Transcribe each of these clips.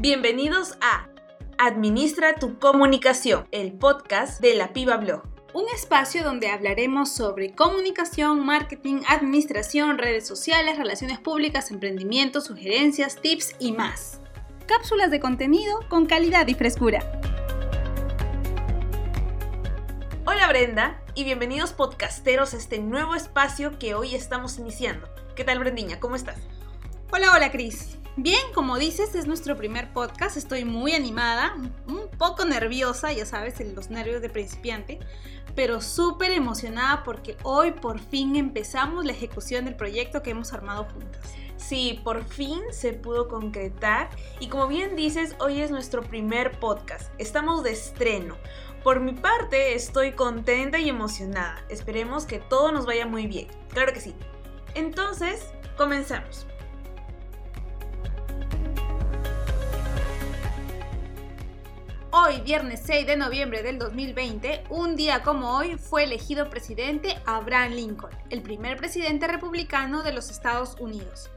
Bienvenidos a Administra tu comunicación, el podcast de la Piba Blog. Un espacio donde hablaremos sobre comunicación, marketing, administración, redes sociales, relaciones públicas, emprendimiento, sugerencias, tips y más. Cápsulas de contenido con calidad y frescura. Hola Brenda y bienvenidos podcasteros a este nuevo espacio que hoy estamos iniciando. ¿Qué tal Brendiña? ¿Cómo estás? Hola, hola Cris. Bien, como dices, es nuestro primer podcast. Estoy muy animada, un poco nerviosa, ya sabes, los nervios de principiante, pero súper emocionada porque hoy por fin empezamos la ejecución del proyecto que hemos armado juntas. Sí, por fin se pudo concretar y como bien dices, hoy es nuestro primer podcast. Estamos de estreno. Por mi parte, estoy contenta y emocionada. Esperemos que todo nos vaya muy bien. Claro que sí. Entonces, comenzamos. Hoy, viernes 6 de noviembre del 2020, un día como hoy, fue elegido presidente Abraham Lincoln, el primer presidente republicano de los Estados Unidos.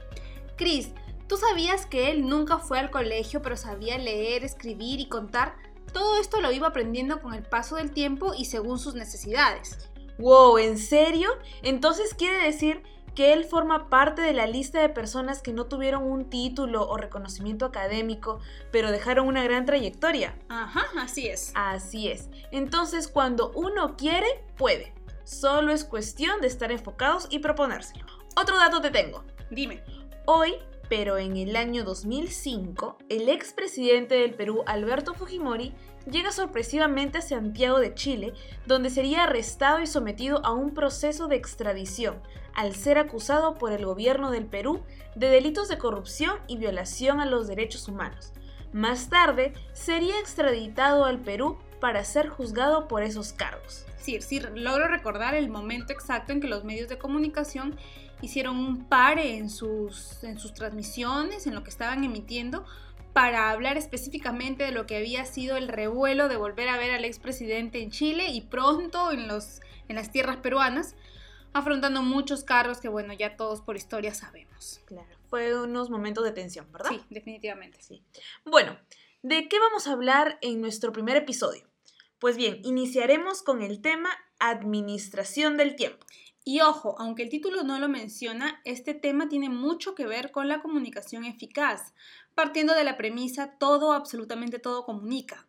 Chris, ¿tú sabías que él nunca fue al colegio pero sabía leer, escribir y contar? Todo esto lo iba aprendiendo con el paso del tiempo y según sus necesidades. Wow, ¿en serio? Entonces quiere decir que él forma parte de la lista de personas que no tuvieron un título o reconocimiento académico, pero dejaron una gran trayectoria. Ajá, así es. Así es. Entonces, cuando uno quiere, puede. Solo es cuestión de estar enfocados y proponérselo. Otro dato te tengo. Dime. Hoy pero en el año 2005, el expresidente del Perú, Alberto Fujimori, llega sorpresivamente a Santiago de Chile, donde sería arrestado y sometido a un proceso de extradición, al ser acusado por el gobierno del Perú de delitos de corrupción y violación a los derechos humanos. Más tarde, sería extraditado al Perú para ser juzgado por esos cargos. Sí, logro recordar el momento exacto en que los medios de comunicación hicieron un pare en sus, en sus transmisiones, en lo que estaban emitiendo, para hablar específicamente de lo que había sido el revuelo de volver a ver al expresidente en Chile y pronto en, los, en las tierras peruanas, afrontando muchos cargos que, bueno, ya todos por historia sabemos. Claro, fue unos momentos de tensión, ¿verdad? Sí, definitivamente. Sí. Bueno, ¿de qué vamos a hablar en nuestro primer episodio? Pues bien, iniciaremos con el tema administración del tiempo. Y ojo, aunque el título no lo menciona, este tema tiene mucho que ver con la comunicación eficaz, partiendo de la premisa todo, absolutamente todo comunica.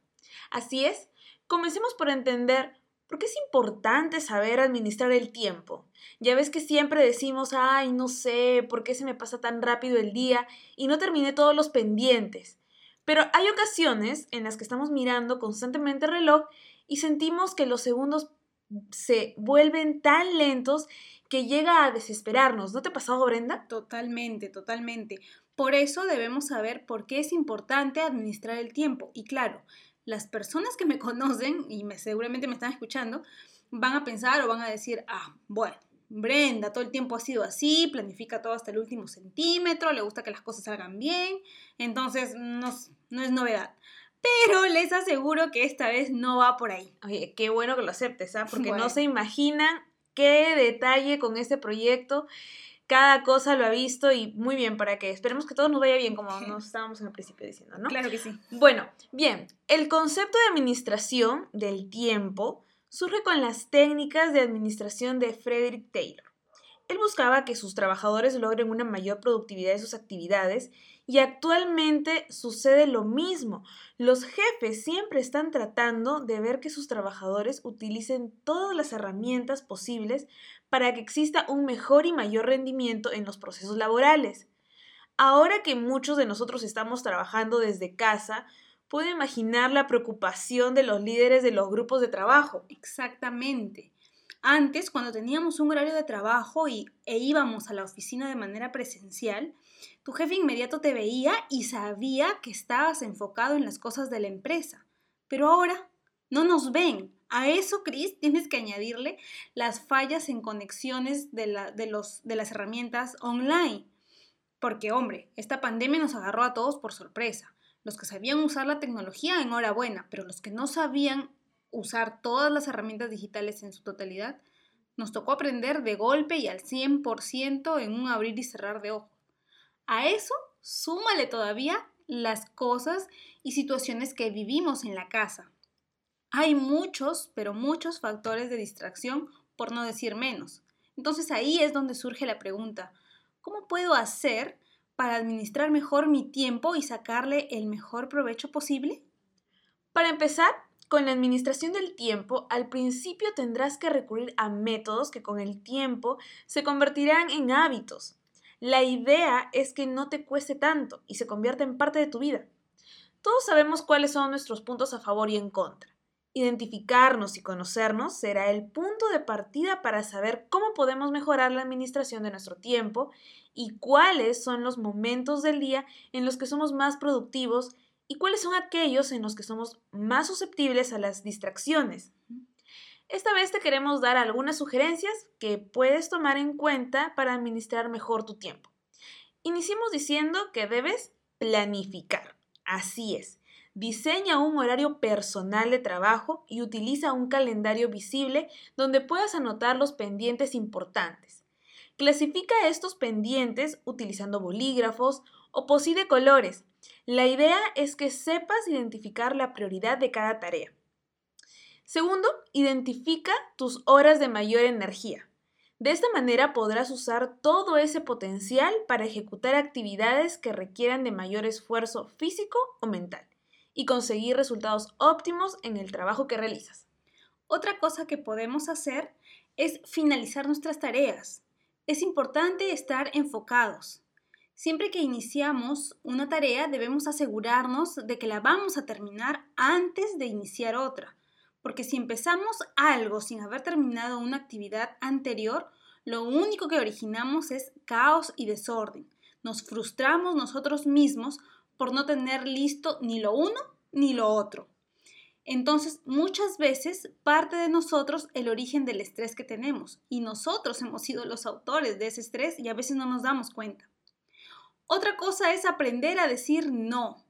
Así es, comencemos por entender por qué es importante saber administrar el tiempo. Ya ves que siempre decimos, ay, no sé, ¿por qué se me pasa tan rápido el día y no terminé todos los pendientes? Pero hay ocasiones en las que estamos mirando constantemente el reloj y sentimos que los segundos se vuelven tan lentos que llega a desesperarnos. ¿No te ha pasado, Brenda? Totalmente, totalmente. Por eso debemos saber por qué es importante administrar el tiempo. Y claro, las personas que me conocen y me, seguramente me están escuchando van a pensar o van a decir, ah, bueno, Brenda todo el tiempo ha sido así, planifica todo hasta el último centímetro, le gusta que las cosas salgan bien, entonces no, no es novedad. Pero les aseguro que esta vez no va por ahí. Oye, qué bueno que lo aceptes, ¿ah? Porque no se imaginan qué detalle con este proyecto. Cada cosa lo ha visto y muy bien para que esperemos que todo nos vaya bien, como nos estábamos en el principio diciendo, ¿no? Claro que sí. Bueno, bien, el concepto de administración del tiempo surge con las técnicas de administración de Frederick Taylor. Él buscaba que sus trabajadores logren una mayor productividad de sus actividades y actualmente sucede lo mismo. Los jefes siempre están tratando de ver que sus trabajadores utilicen todas las herramientas posibles para que exista un mejor y mayor rendimiento en los procesos laborales. Ahora que muchos de nosotros estamos trabajando desde casa, puedo imaginar la preocupación de los líderes de los grupos de trabajo. Exactamente. Antes, cuando teníamos un horario de trabajo y, e íbamos a la oficina de manera presencial, tu jefe inmediato te veía y sabía que estabas enfocado en las cosas de la empresa. Pero ahora no nos ven. A eso, Chris, tienes que añadirle las fallas en conexiones de, de, los, de las herramientas online. Porque, hombre, esta pandemia nos agarró a todos por sorpresa. Los que sabían usar la tecnología, enhorabuena, pero los que no sabían usar todas las herramientas digitales en su totalidad, nos tocó aprender de golpe y al 100% en un abrir y cerrar de ojos. A eso, súmale todavía las cosas y situaciones que vivimos en la casa. Hay muchos, pero muchos factores de distracción, por no decir menos. Entonces ahí es donde surge la pregunta, ¿cómo puedo hacer para administrar mejor mi tiempo y sacarle el mejor provecho posible? Para empezar, con la administración del tiempo, al principio tendrás que recurrir a métodos que con el tiempo se convertirán en hábitos. La idea es que no te cueste tanto y se convierta en parte de tu vida. Todos sabemos cuáles son nuestros puntos a favor y en contra. Identificarnos y conocernos será el punto de partida para saber cómo podemos mejorar la administración de nuestro tiempo y cuáles son los momentos del día en los que somos más productivos y cuáles son aquellos en los que somos más susceptibles a las distracciones. Esta vez te queremos dar algunas sugerencias que puedes tomar en cuenta para administrar mejor tu tiempo. Iniciemos diciendo que debes planificar. Así es. Diseña un horario personal de trabajo y utiliza un calendario visible donde puedas anotar los pendientes importantes. Clasifica estos pendientes utilizando bolígrafos o posí de colores la idea es que sepas identificar la prioridad de cada tarea. Segundo, identifica tus horas de mayor energía. De esta manera podrás usar todo ese potencial para ejecutar actividades que requieran de mayor esfuerzo físico o mental y conseguir resultados óptimos en el trabajo que realizas. Otra cosa que podemos hacer es finalizar nuestras tareas. Es importante estar enfocados. Siempre que iniciamos una tarea debemos asegurarnos de que la vamos a terminar antes de iniciar otra, porque si empezamos algo sin haber terminado una actividad anterior, lo único que originamos es caos y desorden. Nos frustramos nosotros mismos por no tener listo ni lo uno ni lo otro. Entonces, muchas veces parte de nosotros el origen del estrés que tenemos y nosotros hemos sido los autores de ese estrés y a veces no nos damos cuenta. Otra cosa es aprender a decir no.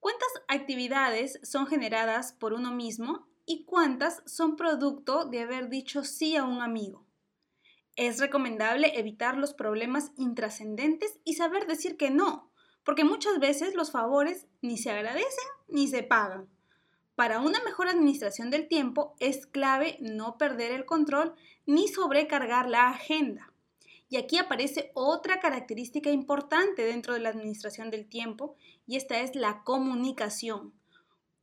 ¿Cuántas actividades son generadas por uno mismo y cuántas son producto de haber dicho sí a un amigo? Es recomendable evitar los problemas intrascendentes y saber decir que no, porque muchas veces los favores ni se agradecen ni se pagan. Para una mejor administración del tiempo es clave no perder el control ni sobrecargar la agenda. Y aquí aparece otra característica importante dentro de la administración del tiempo y esta es la comunicación.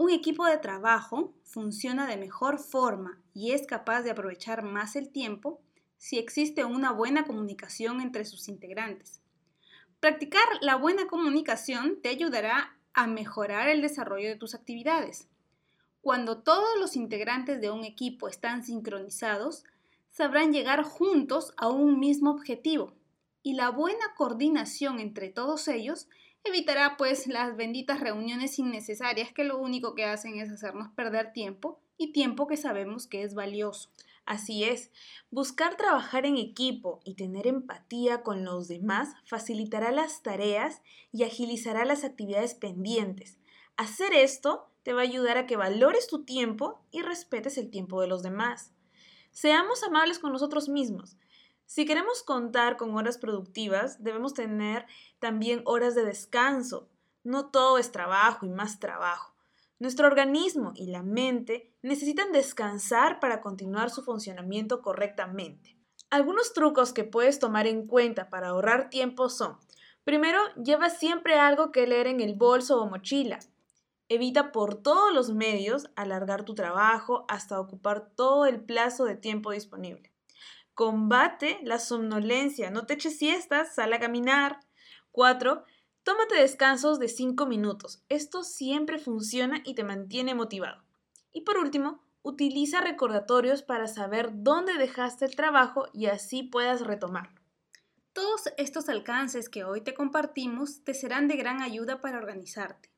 Un equipo de trabajo funciona de mejor forma y es capaz de aprovechar más el tiempo si existe una buena comunicación entre sus integrantes. Practicar la buena comunicación te ayudará a mejorar el desarrollo de tus actividades. Cuando todos los integrantes de un equipo están sincronizados, sabrán llegar juntos a un mismo objetivo y la buena coordinación entre todos ellos evitará pues las benditas reuniones innecesarias que lo único que hacen es hacernos perder tiempo y tiempo que sabemos que es valioso. Así es, buscar trabajar en equipo y tener empatía con los demás facilitará las tareas y agilizará las actividades pendientes. Hacer esto te va a ayudar a que valores tu tiempo y respetes el tiempo de los demás. Seamos amables con nosotros mismos. Si queremos contar con horas productivas, debemos tener también horas de descanso. No todo es trabajo y más trabajo. Nuestro organismo y la mente necesitan descansar para continuar su funcionamiento correctamente. Algunos trucos que puedes tomar en cuenta para ahorrar tiempo son, primero, lleva siempre algo que leer en el bolso o mochila. Evita por todos los medios alargar tu trabajo hasta ocupar todo el plazo de tiempo disponible. Combate la somnolencia, no te eches siestas, sal a caminar. 4. Tómate descansos de 5 minutos. Esto siempre funciona y te mantiene motivado. Y por último, utiliza recordatorios para saber dónde dejaste el trabajo y así puedas retomarlo. Todos estos alcances que hoy te compartimos te serán de gran ayuda para organizarte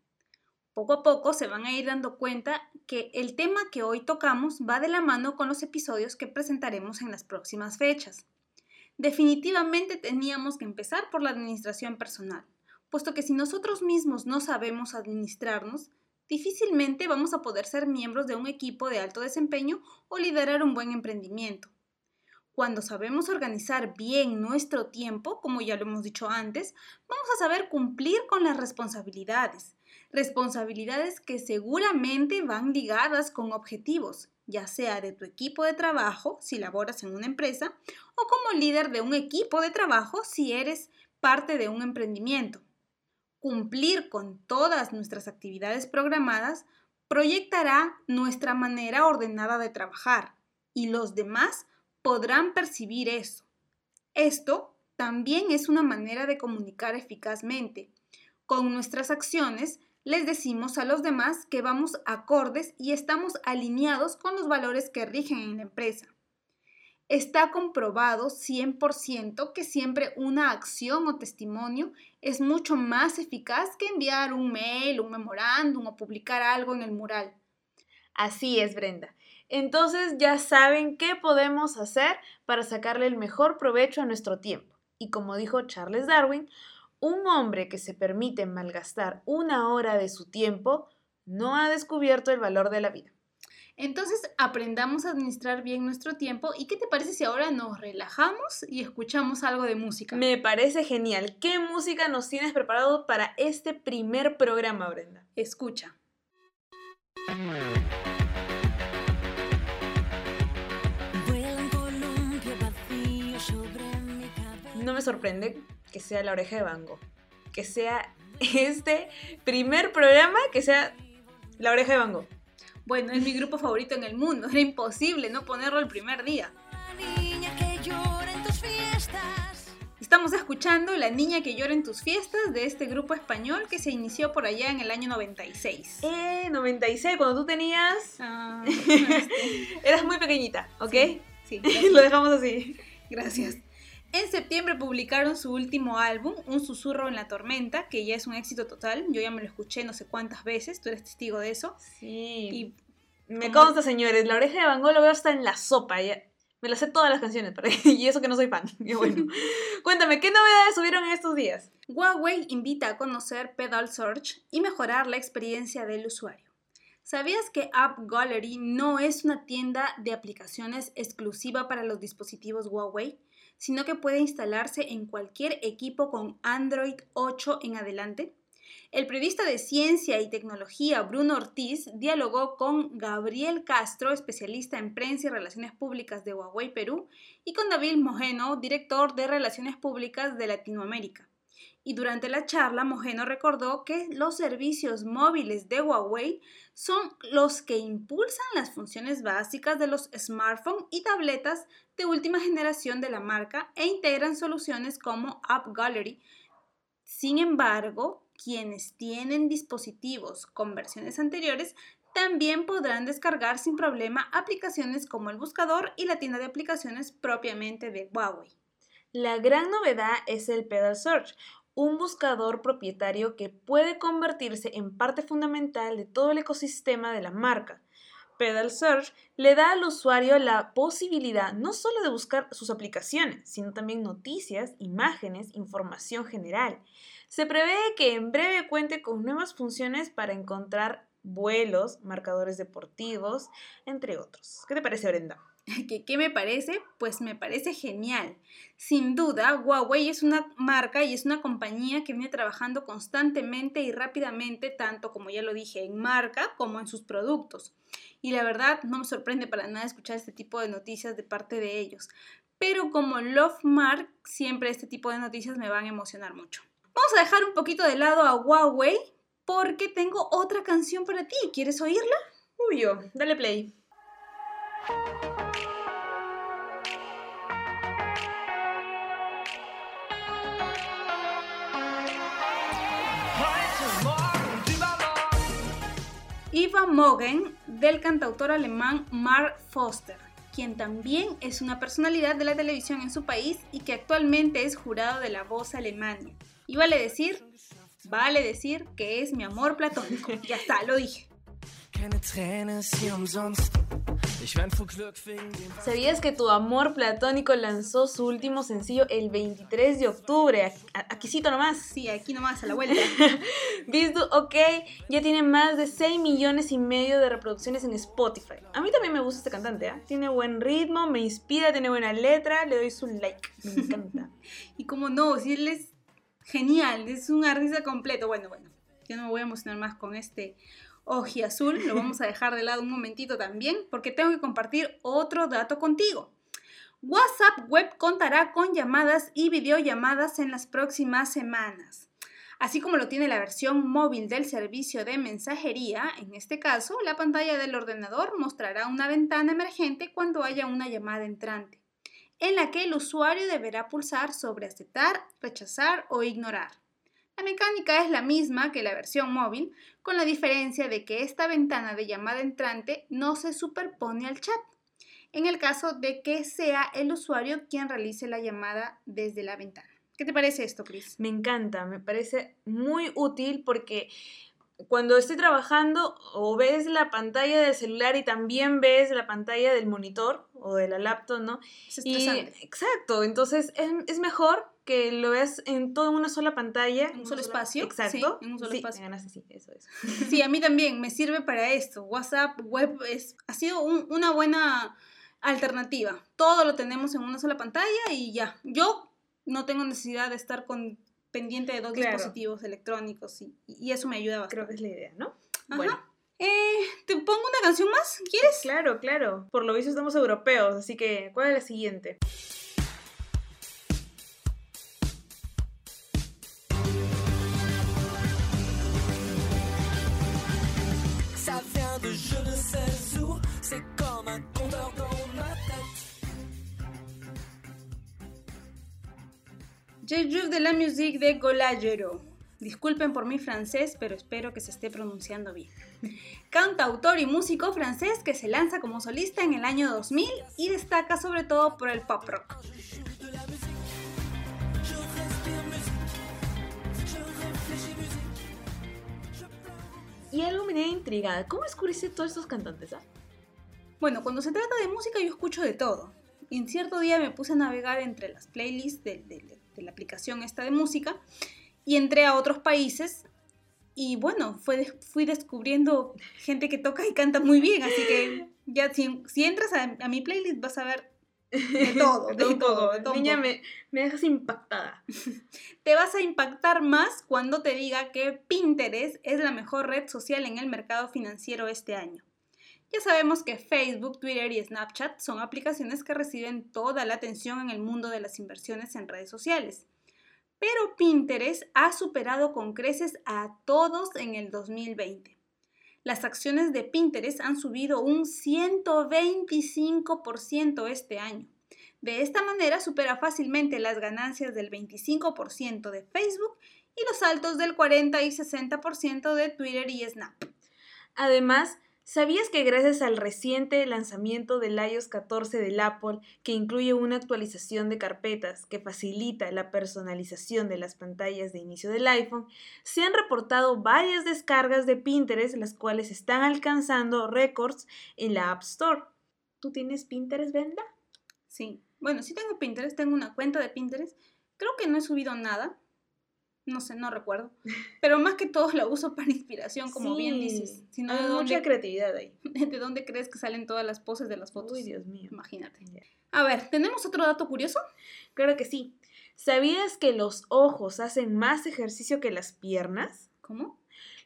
poco a poco se van a ir dando cuenta que el tema que hoy tocamos va de la mano con los episodios que presentaremos en las próximas fechas. Definitivamente teníamos que empezar por la administración personal, puesto que si nosotros mismos no sabemos administrarnos, difícilmente vamos a poder ser miembros de un equipo de alto desempeño o liderar un buen emprendimiento. Cuando sabemos organizar bien nuestro tiempo, como ya lo hemos dicho antes, vamos a saber cumplir con las responsabilidades. Responsabilidades que seguramente van ligadas con objetivos, ya sea de tu equipo de trabajo si laboras en una empresa o como líder de un equipo de trabajo si eres parte de un emprendimiento. Cumplir con todas nuestras actividades programadas proyectará nuestra manera ordenada de trabajar y los demás podrán percibir eso. Esto también es una manera de comunicar eficazmente. Con nuestras acciones les decimos a los demás que vamos acordes y estamos alineados con los valores que rigen en la empresa. Está comprobado 100% que siempre una acción o testimonio es mucho más eficaz que enviar un mail, un memorándum o publicar algo en el mural. Así es, Brenda. Entonces ya saben qué podemos hacer para sacarle el mejor provecho a nuestro tiempo. Y como dijo Charles Darwin, un hombre que se permite malgastar una hora de su tiempo no ha descubierto el valor de la vida. Entonces aprendamos a administrar bien nuestro tiempo y ¿qué te parece si ahora nos relajamos y escuchamos algo de música? Me parece genial. ¿Qué música nos tienes preparado para este primer programa, Brenda? Escucha. No me sorprende que sea la oreja de Bango, que sea este primer programa que sea la oreja de Bango. Bueno, es mi grupo favorito en el mundo. Era imposible no ponerlo el primer día. Estamos escuchando La niña que llora en tus fiestas de este grupo español que se inició por allá en el año 96. Eh, 96, cuando tú tenías... Ah, Eras muy pequeñita, ¿ok? sí, Lo dejamos así. gracias. En septiembre publicaron su último álbum, Un susurro en la tormenta, que ya es un éxito total. Yo ya me lo escuché no sé cuántas veces, tú eres testigo de eso. Sí. Y me consta, señores, la oreja de Van Gogh lo veo hasta en la sopa. ya- Me las sé todas las canciones, pero- y eso que no soy fan. Y bueno, cuéntame, ¿qué novedades subieron en estos días? Huawei invita a conocer Pedal Search y mejorar la experiencia del usuario. ¿Sabías que App Gallery no es una tienda de aplicaciones exclusiva para los dispositivos Huawei, sino que puede instalarse en cualquier equipo con Android 8 en adelante? El periodista de ciencia y tecnología Bruno Ortiz dialogó con Gabriel Castro, especialista en prensa y relaciones públicas de Huawei Perú, y con David Mojeno, director de relaciones públicas de Latinoamérica. Y durante la charla, Mojeno recordó que los servicios móviles de Huawei son los que impulsan las funciones básicas de los smartphones y tabletas de última generación de la marca e integran soluciones como App Gallery. Sin embargo, quienes tienen dispositivos con versiones anteriores también podrán descargar sin problema aplicaciones como el buscador y la tienda de aplicaciones propiamente de Huawei. La gran novedad es el Pedal Search, un buscador propietario que puede convertirse en parte fundamental de todo el ecosistema de la marca. Pedal Search le da al usuario la posibilidad no solo de buscar sus aplicaciones, sino también noticias, imágenes, información general. Se prevé que en breve cuente con nuevas funciones para encontrar vuelos, marcadores deportivos, entre otros. ¿Qué te parece, Brenda? ¿Qué, ¿Qué me parece? Pues me parece genial. Sin duda, Huawei es una marca y es una compañía que viene trabajando constantemente y rápidamente, tanto como ya lo dije, en marca como en sus productos. Y la verdad, no me sorprende para nada escuchar este tipo de noticias de parte de ellos. Pero como Love Mark, siempre este tipo de noticias me van a emocionar mucho. Vamos a dejar un poquito de lado a Huawei porque tengo otra canción para ti. ¿Quieres oírla? Uy, dale play. Eva Mogen del cantautor alemán Mark Foster, quien también es una personalidad de la televisión en su país y que actualmente es jurado de la voz Alemania. Y vale decir, vale decir que es mi amor platónico. Ya está, lo dije. ¿Sabías que tu amor platónico lanzó su último sencillo el 23 de octubre? Aquí cito nomás. Sí, aquí nomás, a la vuelta. Visto OK ya tiene más de 6 millones y medio de reproducciones en Spotify. A mí también me gusta este cantante, ¿eh? Tiene buen ritmo, me inspira, tiene buena letra, le doy su like. Me encanta. y como no, si él es genial, es un artista completo. Bueno, bueno, yo no me voy a emocionar más con este Oji Azul, lo vamos a dejar de lado un momentito también, porque tengo que compartir otro dato contigo. WhatsApp Web contará con llamadas y videollamadas en las próximas semanas. Así como lo tiene la versión móvil del servicio de mensajería, en este caso, la pantalla del ordenador mostrará una ventana emergente cuando haya una llamada entrante, en la que el usuario deberá pulsar sobre aceptar, rechazar o ignorar. La mecánica es la misma que la versión móvil, con la diferencia de que esta ventana de llamada entrante no se superpone al chat, en el caso de que sea el usuario quien realice la llamada desde la ventana. ¿Qué te parece esto, Chris? Me encanta, me parece muy útil porque cuando estoy trabajando o ves la pantalla del celular y también ves la pantalla del monitor o de la laptop, ¿no? Es estresante. exacto, entonces es, mejor que lo veas en toda una sola pantalla. En un solo espacio. Exacto. en un solo espacio. sí, eso es. Sí, a mí también me sirve para esto. WhatsApp web es, ha sido una buena alternativa. Todo lo tenemos en una sola pantalla y ya. Yo no tengo necesidad de estar con pendiente de dos dispositivos electrónicos y, eso me ayuda bastante. Creo que es la idea, ¿no? Bueno. Eh, ¿Te pongo una canción más? ¿Quieres? Claro, claro. Por lo visto estamos europeos, así que ¿cuál es la siguiente? Je de la musique de Golagero. Disculpen por mi francés, pero espero que se esté pronunciando bien. Cantautor y músico francés que se lanza como solista en el año 2000 y destaca sobre todo por el pop rock. Y algo me tiene intrigada. ¿Cómo descubriste todos estos cantantes? Ah? Bueno, cuando se trata de música yo escucho de todo. Y en cierto día me puse a navegar entre las playlists de, de, de la aplicación esta de música y entré a otros países y bueno, fue, fui descubriendo gente que toca y canta muy bien, así que ya si, si entras a, mi playlist vas a ver de todo, de, todo. Niña, me, me dejas impactada. te vas a impactar más cuando te diga que Pinterest es la mejor red social en el mercado financiero este año. Ya sabemos que Facebook, Twitter y Snapchat son aplicaciones que reciben toda la atención en el mundo de las inversiones en redes sociales. Pero Pinterest ha superado con creces a todos en el 2020. Las acciones de Pinterest han subido un 125% este año. De esta manera supera fácilmente las ganancias del 25% de Facebook y los altos del 40 y 60% de Twitter y Snap. Además, ¿Sabías que gracias al reciente lanzamiento del iOS 14 del Apple, que incluye una actualización de carpetas que facilita la personalización de las pantallas de inicio del iPhone, se han reportado varias descargas de Pinterest, las cuales están alcanzando récords en la App Store? ¿Tú tienes Pinterest, Brenda? Sí. Bueno, sí tengo Pinterest, tengo una cuenta de Pinterest. Creo que no he subido nada, no sé, no recuerdo. Pero más que todo la uso para inspiración, como bien dices. Sino Hay mucha creatividad ahí. ¿De dónde crees que salen todas las poses de las fotos? Uy, Dios mío. Imagínate. A ver, ¿tenemos otro dato curioso? Claro que sí. ¿Sabías que los ojos hacen más ejercicio que las piernas? ¿Cómo?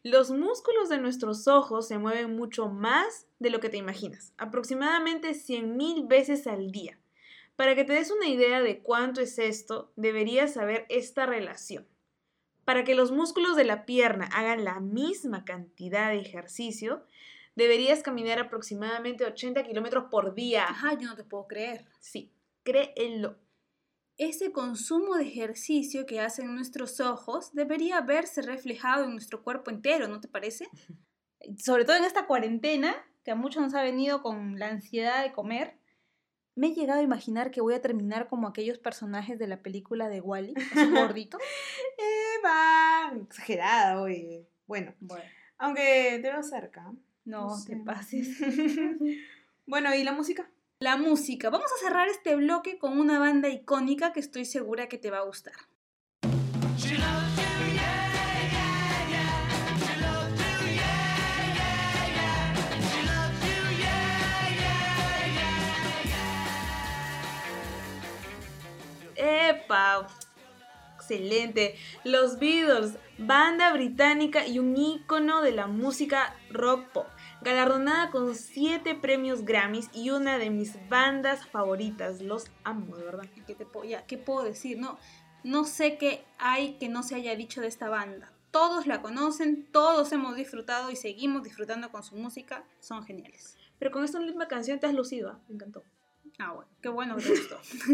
Los músculos de nuestros ojos se mueven mucho más de lo que te imaginas, aproximadamente 100.000 veces al día. Para que te des una idea de cuánto es esto, deberías saber esta relación. Para que los músculos de la pierna hagan la misma cantidad de ejercicio, deberías caminar aproximadamente 80 kilómetros por día. Ajá, yo no te puedo creer. Sí, créelo. Ese consumo de ejercicio que hacen nuestros ojos debería verse reflejado en nuestro cuerpo entero, ¿no te parece? Sobre todo en esta cuarentena, que a muchos nos ha venido con la ansiedad de comer me he llegado a imaginar que voy a terminar como aquellos personajes de la película de Wally, -E, gordito. Exagerada, Bueno, bueno. Aunque te veo cerca. No, te pases. Bueno, ¿y la música? La música. Vamos a cerrar este bloque con una banda icónica que estoy segura que te va a gustar. Excelente. Los Beatles, banda británica y un ícono de la música rock pop. Galardonada con 7 premios Grammys y una de mis bandas favoritas. Los amo, de verdad. ¿Qué, te puedo, ¿Qué puedo decir? No, no sé qué hay que no se haya dicho de esta banda. Todos la conocen, todos hemos disfrutado y seguimos disfrutando con su música. Son geniales. Pero con esta misma canción te has lucido, ¿ah? me encantó. Ah, bueno, qué bueno que te gustó.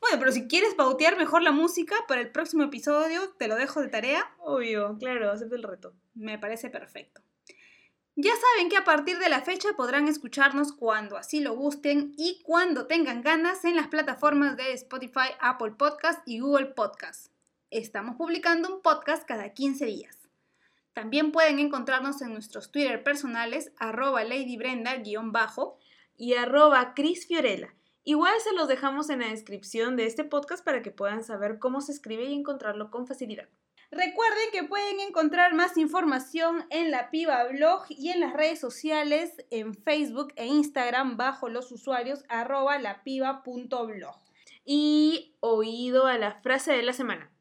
bueno, pero si quieres pautear mejor la música para el próximo episodio, te lo dejo de tarea. Obvio, claro, acepto el reto. Me parece perfecto. Ya saben que a partir de la fecha podrán escucharnos cuando así lo gusten y cuando tengan ganas en las plataformas de Spotify, Apple Podcast y Google Podcast. Estamos publicando un podcast cada 15 días. También pueden encontrarnos en nuestros Twitter personales, arroba ladybrenda-bajo y arroba Cris Fiorella. Igual se los dejamos en la descripción de este podcast para que puedan saber cómo se escribe y encontrarlo con facilidad. Recuerden que pueden encontrar más información en la Piba Blog y en las redes sociales en Facebook e Instagram bajo los usuarios arroba lapiba.blog. Y oído a la frase de la semana.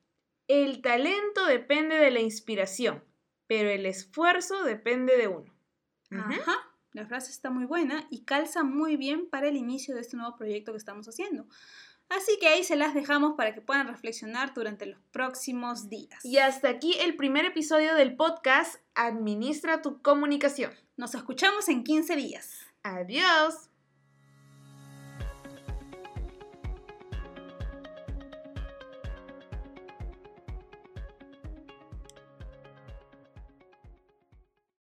El talento depende de la inspiración, pero el esfuerzo depende de uno. Ajá. La frase está muy buena y calza muy bien para el inicio de este nuevo proyecto que estamos haciendo. Así que ahí se las dejamos para que puedan reflexionar durante los próximos días. Y hasta aquí el primer episodio del podcast Administra tu comunicación. Nos escuchamos en 15 días. Adiós.